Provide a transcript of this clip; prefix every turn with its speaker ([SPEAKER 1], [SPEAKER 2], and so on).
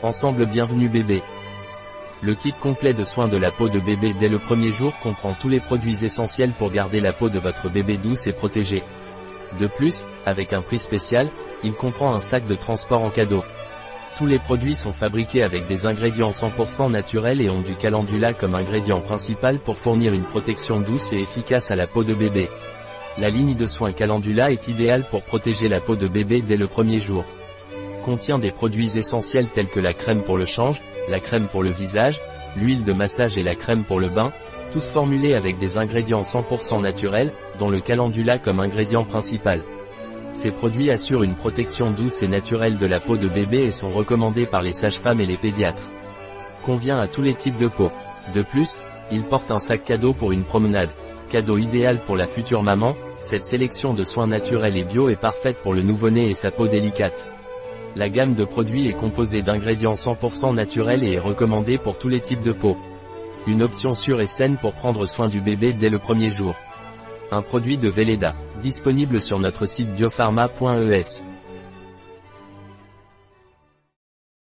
[SPEAKER 1] Ensemble bienvenue bébé. Le kit complet de soins de la peau de bébé dès le premier jour comprend tous les produits essentiels pour garder la peau de votre bébé douce et protégée. De plus, avec un prix spécial, il comprend un sac de transport en cadeau. Tous les produits sont fabriqués avec des ingrédients 100% naturels et ont du calendula comme ingrédient principal pour fournir une protection douce et efficace à la peau de bébé. La ligne de soins calendula est idéale pour protéger la peau de bébé dès le premier jour. Contient des produits essentiels tels que la crème pour le change, la crème pour le visage, l'huile de massage et la crème pour le bain, tous formulés avec des ingrédients 100% naturels, dont le calendula comme ingrédient principal. Ces produits assurent une protection douce et naturelle de la peau de bébé et sont recommandés par les sages-femmes et les pédiatres. Convient à tous les types de peau. De plus, il porte un sac cadeau pour une promenade. Cadeau idéal pour la future maman, cette sélection de soins naturels et bio est parfaite pour le nouveau-né et sa peau délicate. La gamme de produits est composée d'ingrédients 100% naturels et est recommandée pour tous les types de peau. Une option sûre et saine pour prendre soin du bébé dès le premier jour. Un produit de Veleda, disponible sur notre site biopharma.es.